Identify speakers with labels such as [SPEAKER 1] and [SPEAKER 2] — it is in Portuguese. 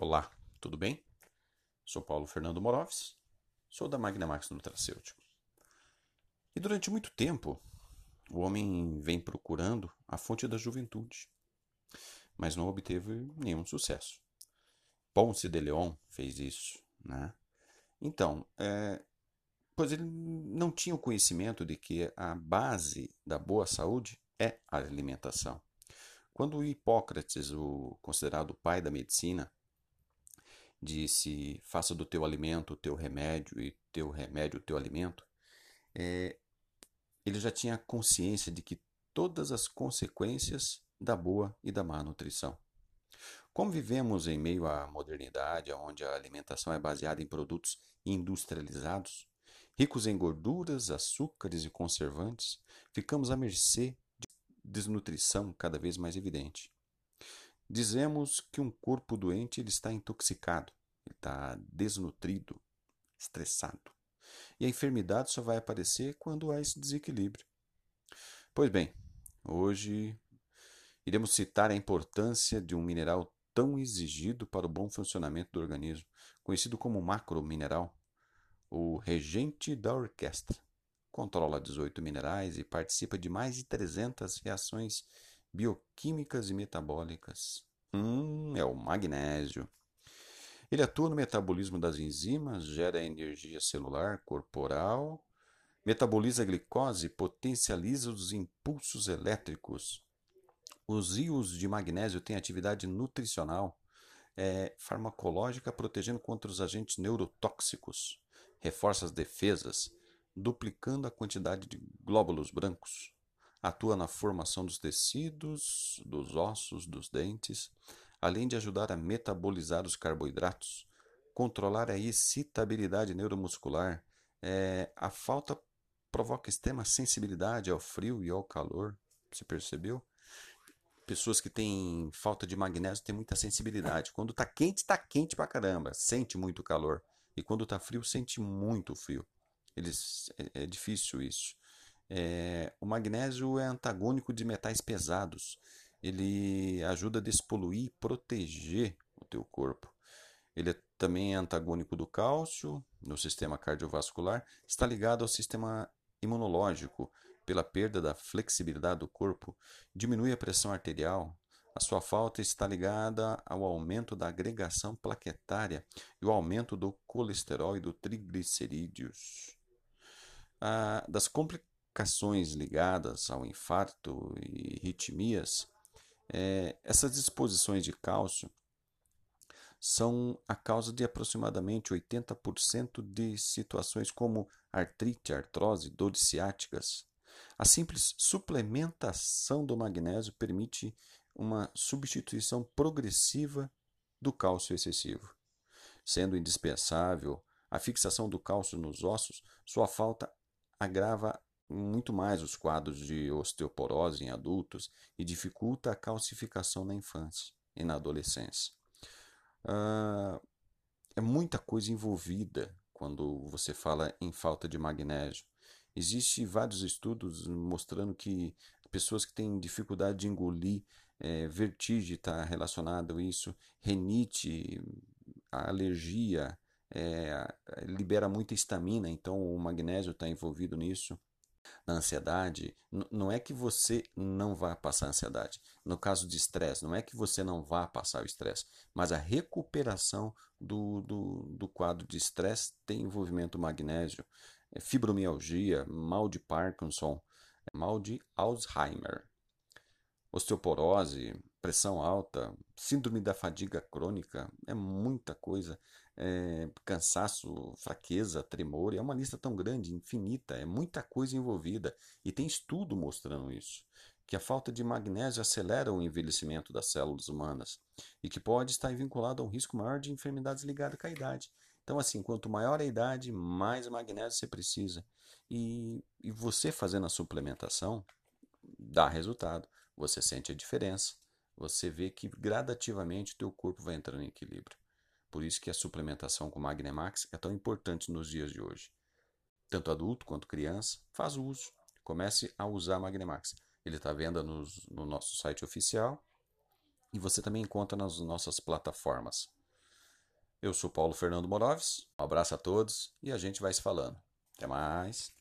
[SPEAKER 1] Olá, tudo bem? Sou Paulo Fernando Moroves, sou da Magnamax Nutracêutico. E durante muito tempo, o homem vem procurando a fonte da juventude, mas não obteve nenhum sucesso. Ponce de Leon fez isso, né? Então, é, pois ele não tinha o conhecimento de que a base da boa saúde é a alimentação. Quando Hipócrates, o considerado pai da medicina, disse: faça do teu alimento o teu remédio e teu remédio o teu alimento, é, ele já tinha consciência de que todas as consequências da boa e da má nutrição. Como vivemos em meio à modernidade, onde a alimentação é baseada em produtos industrializados, ricos em gorduras, açúcares e conservantes, ficamos à mercê de desnutrição cada vez mais evidente. Dizemos que um corpo doente ele está intoxicado, ele está desnutrido, estressado. E a enfermidade só vai aparecer quando há esse desequilíbrio. Pois bem, hoje iremos citar a importância de um mineral tão exigido para o bom funcionamento do organismo, conhecido como macromineral, o regente da orquestra. Controla 18 minerais e participa de mais de 300 reações bioquímicas e metabólicas. Hum, é o magnésio. Ele atua no metabolismo das enzimas, gera energia celular, corporal, metaboliza a glicose potencializa os impulsos elétricos. Os íons de magnésio têm atividade nutricional, é, farmacológica, protegendo contra os agentes neurotóxicos, reforça as defesas, duplicando a quantidade de glóbulos brancos, atua na formação dos tecidos, dos ossos, dos dentes, além de ajudar a metabolizar os carboidratos, controlar a excitabilidade neuromuscular. É, a falta provoca extrema sensibilidade ao frio e ao calor. Você percebeu? Pessoas que têm falta de magnésio têm muita sensibilidade. Quando está quente, está quente pra caramba, sente muito calor. E quando está frio, sente muito frio. Eles, é, é difícil isso. É, o magnésio é antagônico de metais pesados. Ele ajuda a despoluir e proteger o teu corpo. Ele é, também é antagônico do cálcio no sistema cardiovascular. Está ligado ao sistema imunológico pela perda da flexibilidade do corpo. Diminui a pressão arterial. A sua falta está ligada ao aumento da agregação plaquetária e o aumento do colesterol e do triglicerídeos. Ah, das complicações complicações ligadas ao infarto e ritmias, é, essas disposições de cálcio são a causa de aproximadamente 80% de situações como artrite, artrose, dores ciáticas. A simples suplementação do magnésio permite uma substituição progressiva do cálcio excessivo. Sendo indispensável a fixação do cálcio nos ossos, sua falta agrava muito mais os quadros de osteoporose em adultos e dificulta a calcificação na infância e na adolescência. Uh, é muita coisa envolvida quando você fala em falta de magnésio. Existem vários estudos mostrando que pessoas que têm dificuldade de engolir, é, vertigem está relacionado a isso, renite, a alergia, é, libera muita estamina, então o magnésio está envolvido nisso na ansiedade, não é que você não vá passar ansiedade. No caso de estresse, não é que você não vá passar o estresse, mas a recuperação do, do, do quadro de estresse tem envolvimento magnésio, é fibromialgia, mal de Parkinson, mal de Alzheimer, osteoporose, pressão alta, síndrome da fadiga crônica, é muita coisa é, cansaço, fraqueza, tremor. É uma lista tão grande, infinita, é muita coisa envolvida. E tem estudo mostrando isso. Que a falta de magnésio acelera o envelhecimento das células humanas e que pode estar vinculado a um risco maior de enfermidades ligadas a idade. Então, assim, quanto maior a idade, mais magnésio você precisa. E, e você fazendo a suplementação dá resultado. Você sente a diferença. Você vê que gradativamente o teu corpo vai entrando em equilíbrio. Por isso que a suplementação com Magnemax é tão importante nos dias de hoje. Tanto adulto quanto criança, faz uso. Comece a usar Magnemax. Ele está à venda no nosso site oficial e você também encontra nas nossas plataformas. Eu sou Paulo Fernando Moroves. Um abraço a todos e a gente vai se falando. Até mais.